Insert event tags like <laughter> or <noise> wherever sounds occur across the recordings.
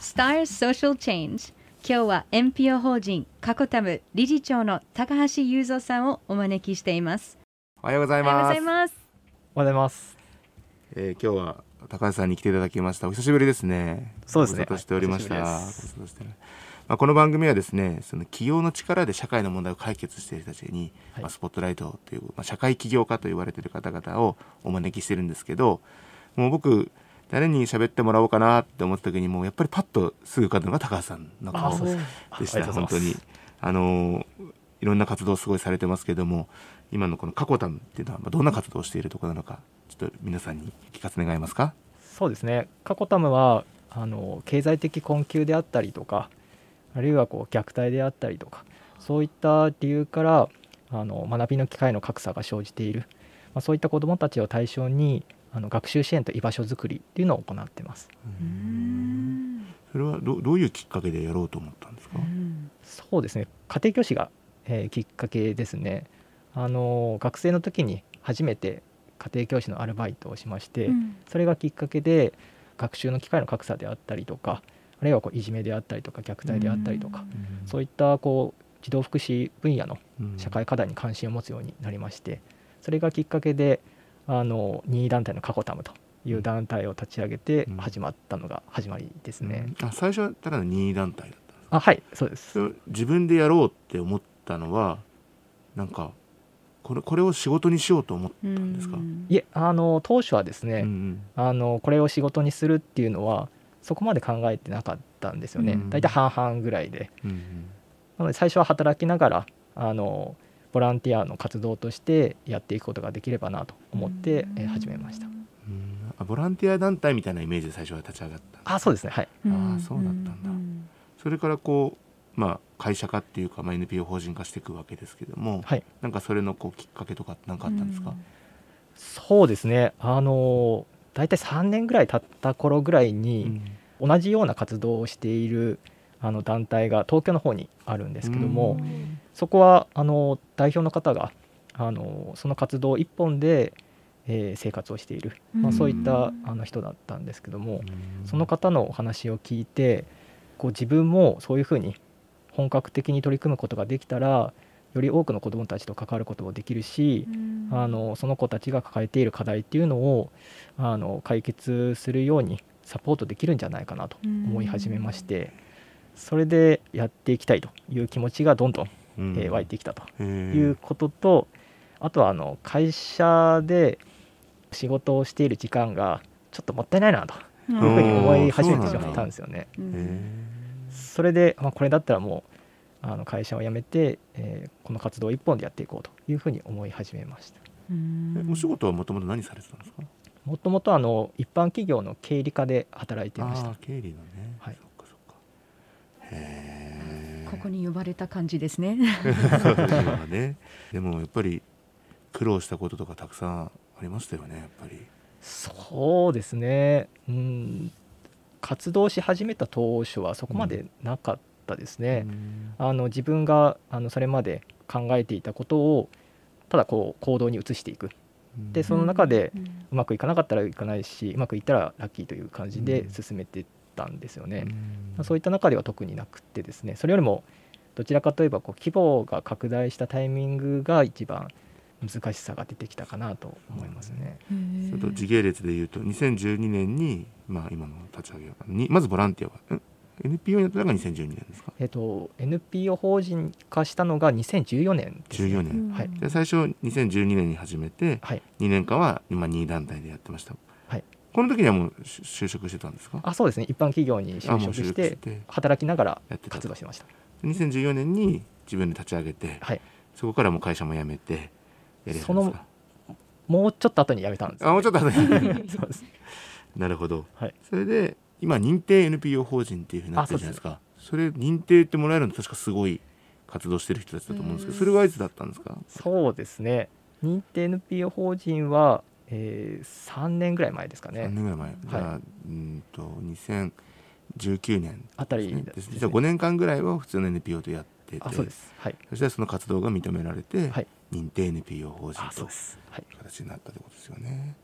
Star Social Change 今日は NPO 法人カコタム理事長の高橋雄三さんをお招きしています。おはようございおはようごますざいます。おはようございます。えー今日は高橋さんに来ていただきました。お久しぶりですね。そうですね。しておりました、はいまあ、この番組はですねその企業の力で社会の問題を解決している人たちに、はい。まあ、スポットライトという、まあ、社会起業家と言われている方々をお招きしてるんですけどもう僕誰に喋ってもらおうかなって思った時にもうやっぱりパッとすぐ浮かんだのが高橋さんの顔でした。本当に。あのーいろんな活動をすごいされてますけども今のこのカコタムっていうのはまあどんな活動をしているところなのかちょっと皆さんに聞かせ願えますか？そうですね。カコタムはあの経済的困窮であったりとか、あるいはこう虐待であったりとか、そういった理由からあの学びの機会の格差が生じている、まあ、そういった子どもたちを対象にあの学習支援と居場所づくりっていうのを行っています。それはどどういうきっかけでやろうと思ったんですか、そうですね。家庭教師が、えーきっかけですね。あの学生の時に初めて家庭教師のアルバイトをしまして、それがきっかけで学習の機会の格差であったりとかあるいはこういじめであったりとか虐待であったりとか、そういったこう児童福祉分野のうん社会課題に関心を持つようになりましてそれがきっかけであの任意団体のカコタムという団体を立ち上げてうん。始まったのが始まりですね。うん。あ最初はただの任意団体だったんですか？あはいそうです。自分でやろうって思ったのはなんかこれこれを仕事にしようと思ったんですか、いえあの当初はですね、うん。あのこれを仕事にするっていうのはそこまで考えてなかったんですよね、うん。大体半々ぐらいで。うんうん。なので最初は働きながらあのボランティアの活動としてやっていくことができればなと思って、えー始めました。うん。あボランティア団体みたいなイメージで最初は立ち上がった。あそうですねはいあーそうだったんだ。それからこうまあ会社化っていうか、まあ、NPO 法人化していくわけですけども、はい。なんかそれのこうきっかけとか何かあったんですか、そうですね。あの大体3年ぐらい経った頃ぐらいに、同じような活動をしているあの団体が東京の方にあるんですけども、そこはあの代表の方があのその活動一本で、えー生活をしている、まあ、そういったあの人だったんですけども、その方のお話を聞いてこう自分もそういうふうに本格的に取り組むことができたらより多くの子どもたちと関わることもできるし、あのその子たちが抱えている課題っていうのをあの解決するようにサポートできるんじゃないかなと思い始めまして、それでやっていきたいという気持ちがどんどん、うん。えー湧いてきたということと、あとはあの会社で仕事をしている時間がちょっともったいないなというふうに思い始めてしまったんですよね。へそれで、まあ、これだったらもうあの会社を辞めて、えーこの活動を一本でやっていこうというふうに思い始めました。お仕事はもともと何されてたんですか？もともとあの一般企業の経理課で働いていました。経理のね、はいそっかそっかへえここに呼ばれた感じですね。そうですよね。<laughs> でもやっぱり苦労したこととかたくさんありましたよねやっぱり。そうですね、うん、活動し始めた当初はそこまでなかったですね。あの自分があのそれまで考えていたことをただこう行動に移していく。うん。でその中でうまくいかなかったらいかないしうまくいったらラッキーという感じで進めてったんですよね。うんそういった中では特になくってですねそれよりもどちらかといえばこう規模が拡大したタイミングが一番難しさが出てきたかなと思いますね。それと時系列でいうと2012年に、まあ、今の立ち上げにまずボランティアはん NPO になったのが2012年ですか？えっと NPO 法人化したのが2014年です、ね。14年、はいで最初2012年に始めてはい。2年間は今2団体でやってました、はいこの時にはもう就就職してたんですか？あそうですね。一般企業に就職してて。働きながら活動してました。2014年に自分で立ち上げてはい。そこからもう会社も辞めてそのもうちょっと後に辞めたんです、あもうちょっと後に。<laughs> そうです。なるほど、はい。それで今認定 NPO 法人っていうふうになってるじゃないですか。それ認定ってもらえるの確かすごい活動してる人たちだと思うんですけどそれはいつだったんですか？そうですね。認定 NPO 法人は、えー、3年ぐらい前ですか3ね年ぐらい前、じゃあうんと2019年あたりですね。ですね。じゃあ5年間ぐらいは普通の NPO とやっててあそうです。はい。そしてその活動が認められて、はい。認定 NPO 法人とあそうです。はい。いう形になったってことですよね。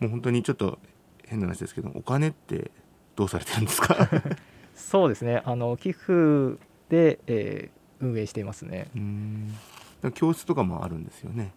もう本当にちょっと変な話ですけどお金ってどうされてるんですか？<laughs> そうですね。あの寄付で、えー運営していますね。うん。教室とかもあるんですよね。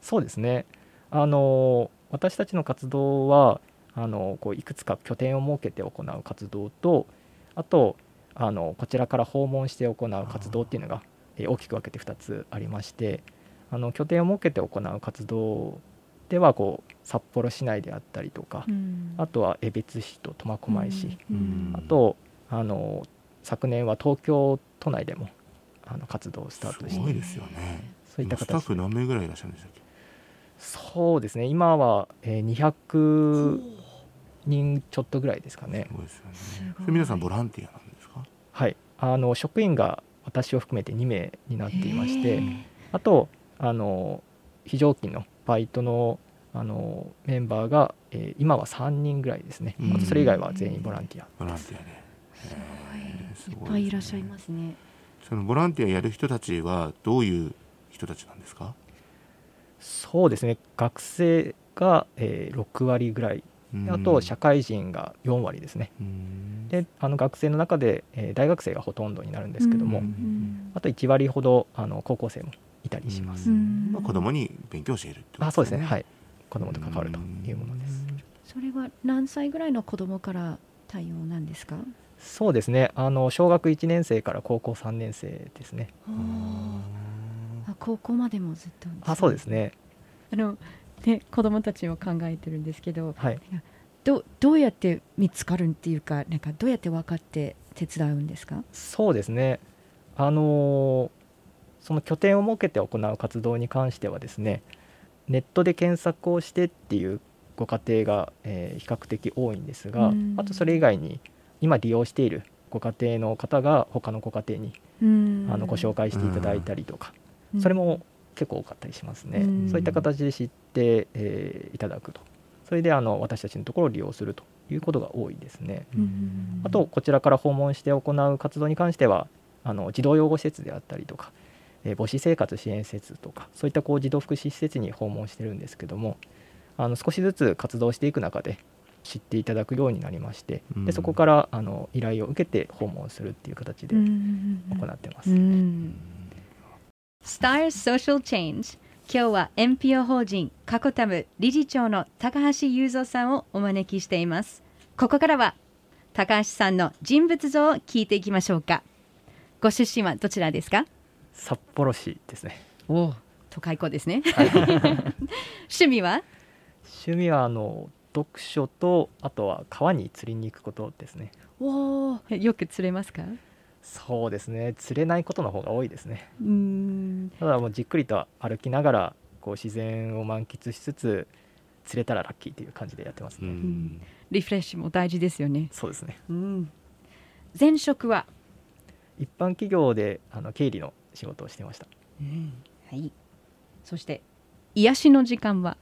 そうですね。あの私たちの活動はあのこういくつか拠点を設けて行う活動とあとあのこちらから訪問して行う活動っていうのがえー大きく分けて2つありましてあの拠点を設けて行う活動ではこう札幌市内であったりとか、うんあとは江別市と苫小牧市、うんあとあの昨年は東京都内でもあの活動をスタートしてすごいですよね。そういったスタッ形フ何名ぐらいいらっしゃるんでしたっけ？そうですね。今は、えー200人ちょっとぐらいですかね。すごい。ですよね。皆さんボランティアなんですか？はい。あの職員が私を含めて2名になっていましてあとあの非常勤のバイトのあのメンバーが、えー今は3人ぐらいですね。うん。あとそれ以外は全員ボランティア。ボランティアで。へー。すいっごぱいいらっしゃいすねますね。そのボランティアやる人たちはどういう人たちなんですか？そうですね。学生が、えー6割ぐらい。であと社会人が4割ですね。うん。であの学生の中で、えー大学生がほとんどになるんですけども、うん。あと1割ほどあの高校生もいたりします、うん。まあ子供に勉強を教えるってことあそうですね。はい。子供と関わるというものです。それは何歳ぐらいの子供から対応なんですか？そうですね。あの小学1年生から高校3年生ですね。あ高校までもずっと。あそうです。ねあのね子供たちを考えてるんですけど、はいどどうやって見つかるっていうかなんかどうやって分かって手伝うんですか？そうですねあのその拠点を設けて行う活動に関してはですねネットで検索をしてっていうご家庭が、えー比較的多いんですが、うんあとそれ以外に今利用しているご家庭の方が他のご家庭にうんあのご紹介していただいたりとか、うんそれも結構多かったりしますね、うん。そういった形で知って、えーいただくと。それであの私たちのところを利用するということが多いですね、うんあとこちらから訪問して行う活動に関してはあの児童養護施設であったりとか、えー母子生活支援施設とかそういったこう児童福祉施設に訪問してるんですけどもあの少しずつ活動していく中で知っていただくようになりまして、うん。でそこからあの依頼を受けて訪問するっていう形でうん。行ってます。うん Stars Social Change 今日は NPO 法人カコタム理事長の高橋雄三さんをお招きしています。ここからは高橋さんの人物像を聞いていきましょうか。ご出身はどちらですか？札幌市ですね。お都会子ですね。<laughs> 趣味は？趣味はあの読書とあとは川に釣りに行くことですね。およく釣れますか？そうですね。釣れないことの方が多いですね。うん。ただもうじっくりと歩きながらこう自然を満喫しつつ釣れたらラッキーっていう感じでやってますうね、ん。リフレッシュも大事ですよね。そうですね。うん。前職は？一般企業であの経理の仕事をしてました。はい。そして癒しの時間は？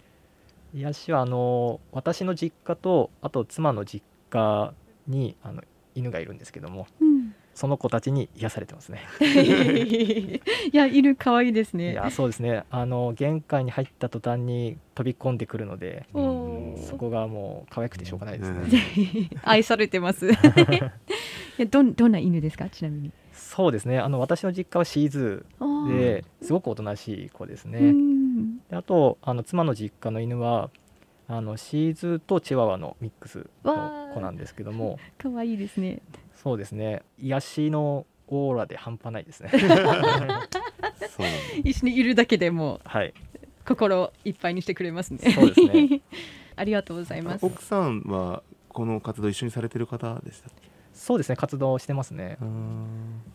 癒しはあの私の実家とあと妻の実家にあの犬がいるんですけども。うんその子たちに癒されてますね。<laughs> いや犬可愛いですいねやそうですね。あの玄関に入った途端に飛び込んでくるのでおそこがもう可愛くてしょうがないですね、<laughs> 愛されてます。<laughs> どんどんな犬ですかちなみに？そうですね。あの私の実家はシーズーでですごくおとなしい子ですね、あとあの妻の実家の犬はあのシーズーとチワワのミックスの子なんですけども。可愛いですねそうですね。癒しのオーラで半端ないですね。そう一緒にいるだけでもはい。心いっぱいにしてくれますね。そうですね。<laughs> ありがとうございます。奥さんはこの活動一緒にされてる方でしたっけ？そうですね。活動してますね。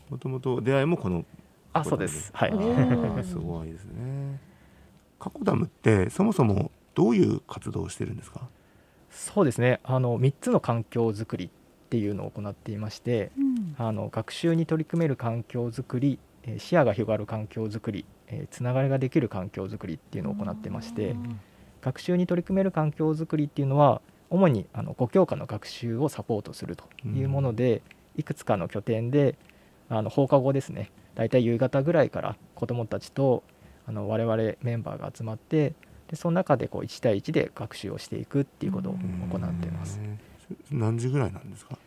もともと出会いもこのあそうです。はい。<laughs> すごいですね。カコダムってそもそもどういう活動をしてるんですか？そうですね。あの3つの環境づくりっていうのを行っていましてうん。あの学習に取り組める環境づくりえー視野が広がる環境づくりえーつながりができる環境づくりっていうのを行ってまして学習に取り組める環境づくりっていうのは主にあの5教科の学習をサポートするというもので、いくつかの拠点であの放課後ですね大体夕方ぐらいから子どもたちとあの我々メンバーが集まってでその中でこう1対1で学習をしていくっていうことを行っています。へー何時ぐらいなんですか？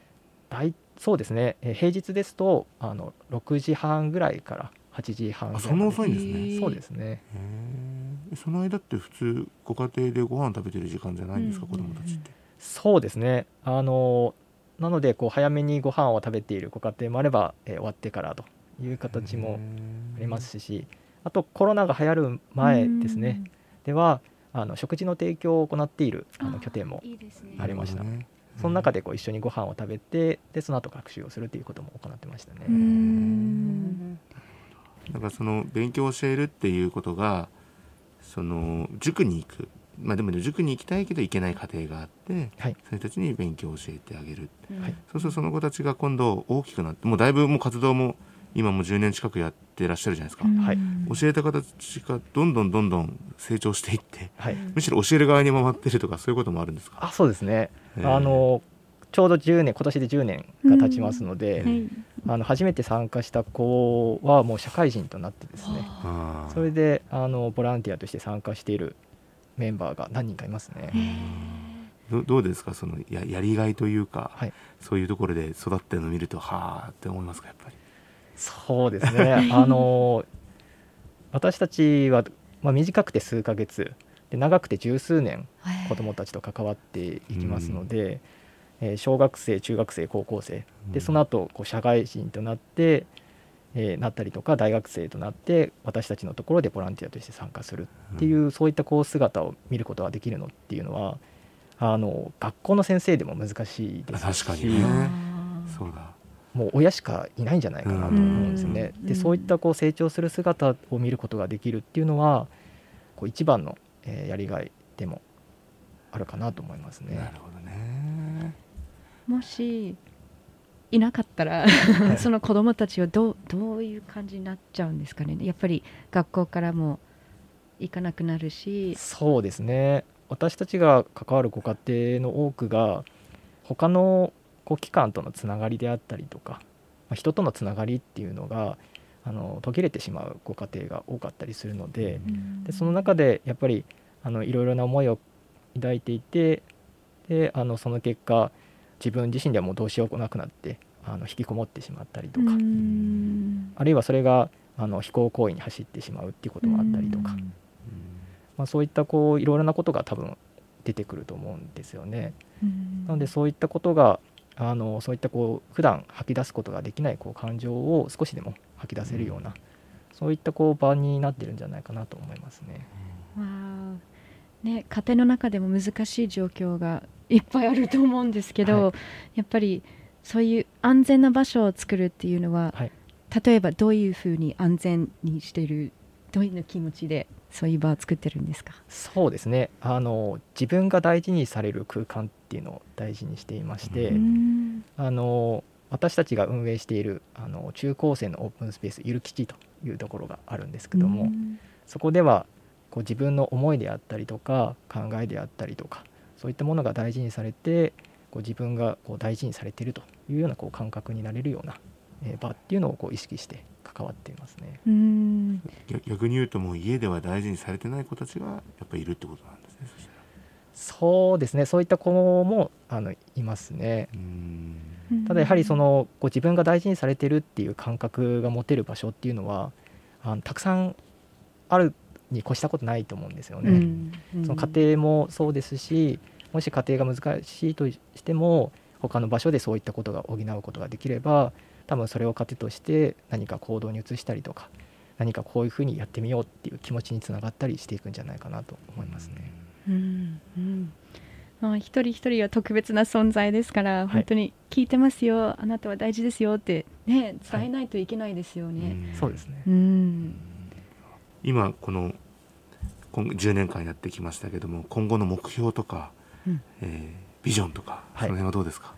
大そうですね、えー平日ですとあの6時半ぐらいから8時半ぐらいあそんな遅いんですね。そうですね。へえその間って普通ご家庭でご飯食べてる時間じゃないんですか、うん子供たちって。そうですね。あのなのでこう早めにご飯を食べているご家庭もあれば、えー終わってからという形もありますしあとコロナが流行る前ですね。ではあの食事の提供を行っているあの拠点もありました。なるほどねその中でこう一緒にご飯を食べてでその後学習をするということも行ってましたね。うーん。だからその勉強を教えるっていうことがその塾に行く。まあでも塾に行きたいけど行けない家庭があって、はい。その人たちに勉強を教えてあげる。はい。そうするとその子たちが今度大きくなってもうだいぶもう活動も今もう10年近くやってらっしゃるじゃないですか、はい。教えた方たちがどんどんどんどん成長していってはい、むしろ教える側に回ってるとかそういうこともあるんですか？あそうですね。へーあのちょうど10年今年で10年が経ちますので、はい。あの初めて参加した子はもう社会人となってですね。それであのボランティアとして参加しているメンバーが何人かいますね。どどうですか？そのややりがいというか、はい。そういうところで育ってるのを見るとはあって思いますか？やっぱり。そうですね。<laughs> あの私たちは、まあ、短くて数ヶ月。で長くて十数年子どもたちと関わっていきますので、えー小学生中学生高校生。うん。でその後こう社会人となって、えーなったりとか大学生となって私たちのところでボランティアとして参加するっていう、そういったこう姿を見ることができるのっていうのはあの学校の先生でも難しいですし確かにね。そうだ。もう親しかいないんじゃないかなと思うんですよね。うんでそういったこう成長する姿を見ることができるっていうのはこう一番の、えーやりがいでもあるかなと思いますね。なるほどね。もしいなかったら <laughs> その子供たちはどうどういう感じになっちゃうんですかねやっぱり学校からも行かなくなるしそうですね私たちが関わるご家庭の多くが他のこう機関とのつながりであったりとか、まあ、人とのつながりっていうのがあの途切れてしまうご家庭が多かったりするのででその中でやっぱりあのいろいろな思いを抱いていてであのその結果自分自身ではもうどうしようもなくなってあの引きこもってしまったりとか、うん。あるいはそれがあの非行行為に走ってしまうっていうこともあったりとか、うん。まあ、そういったこういろいろなことが多分出てくると思うんですよね。うん。なのでそういったことがあのそういったこう普段吐き出すことができないこう感情を少しでも吐き出せるような、そういったこう場になってるんじゃないかなと思いますね。わあね、家庭の中でも難しい状況がいっぱいあると思うんですけど、はやっぱりそういう安全な場所を作るっていうのは、はい。例えばどういうふうに安全にしてるどういう気持ちでそういう場を作ってるんですか？そうですね。あの自分が大事にされる空間っていうのを大事にしていまして、うん。あの私たちが運営しているあの中高生のオープンスペースゆるきちというところがあるんですけども、うん。そこではこう自分の思いであったりとか考えであったりとかそういったものが大事にされてこう自分がこう大事にされているというようなこう感覚になれるようなえー場っていうのをこう意識して関わっていますね。うん逆逆に言うともう家では大事にされてない子たちがやっぱりいるってことなんですね。そうですねそういった子もあのいますね。うんただやはりそのこう自分が大事にされてるっていう感覚が持てる場所っていうのはあのたくさんあるに越したことないと思うんですよね。うんその家庭もそうですしもし家庭が難しいとしても他の場所でそういったことが補うことができれば多分それを糧として何か行動に移したりとか何かこういうふうにやってみようっていう気持ちにつながったりしていくんじゃないかなと思いますね。うんうん。まあ、一人一人は特別な存在ですから、い。本当に聞いてますよ。あなたは大事ですよって、ね、伝えないといけないですよね。ん。そうですね。うん。今この今10年間やってきましたけども今後の目標とか、うん。えービジョンとか、はい。その辺はどうですか？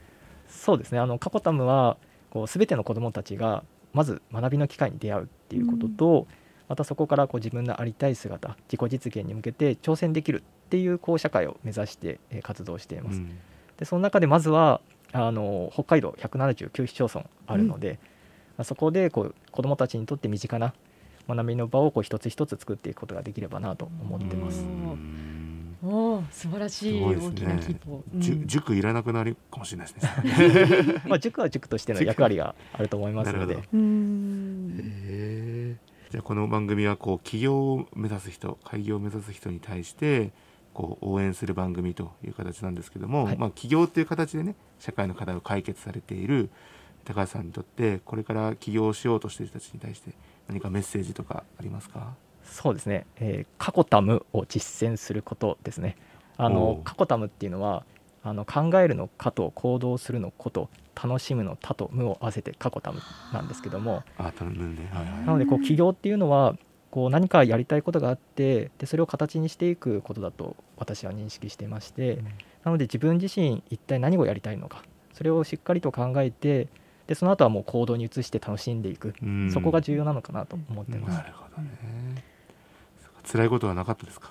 そうですね。あのカコタムはこう全ての子どもたちがまず学びの機会に出会うっていうことと、またそこからこう自分のありたい姿自己実現に向けて挑戦できるっていうこう社会を目指してえー活動しています。うんでその中でまずはあの北海道179市町村あるので、まあそこでこう子どもたちにとって身近な学びの場をこう一つ一つ作っていくことができればなと思ってます。うんうんおお素晴らしい大きな規模、塾いらなくなるかもしれないですね。<laughs> まあ、塾は塾としての役割があると思いますので。じゃあこの番組はこう起業を目指す人開業を目指す人に対してこう応援する番組という形なんですけども、はい。まあ、起業っていう形でね社会の課題を解決されている高橋さんにとってこれから起業をしようとしている人たちに対して何かメッセージとかありますか？そうですね、えーカコタムを実践することですね。あおのう。カコタムっていうのはあの考えるの「か」と行動するの「こと楽しむの「た」と「む」を合わせてカコタムなんですけども。あ頼むね。はいはい。なのでこう起業っていうのはこう何かやりたいことがあってでそれを形にしていくことだと私は認識していまして、うん。なので自分自身一体何をやりたいのかそれをしっかりと考えてでその後はもう行動に移して楽しんでいく、うん。そこが重要なのかなと思ってます、なるほどね辛いことはなかったですか？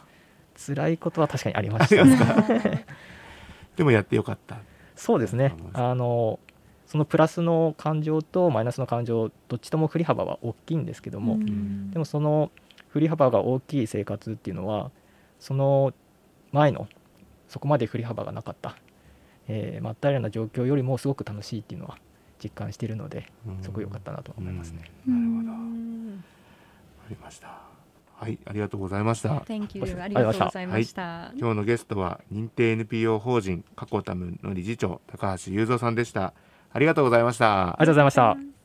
辛いことは確かにありました <laughs> でもやってよかった。そうですね。あのそのプラスの感情とマイナスの感情どっちとも振り幅は大きいんですけども、うん。でもその振り幅が大きい生活っていうのはその前のそこまで振り幅がなかった、えー、真っ平らな状況よりもすごく楽しいっていうのは実感しているのでうん。すごい良かったなと思いますね。うんなるほど。わうん。かりましたはいありがとうございました。Thank you あありがとうございました、今日のゲストは認定 NPO 法人カコタムの理事長高橋雄三さんでした。ありがとうございました。ありがとうございました。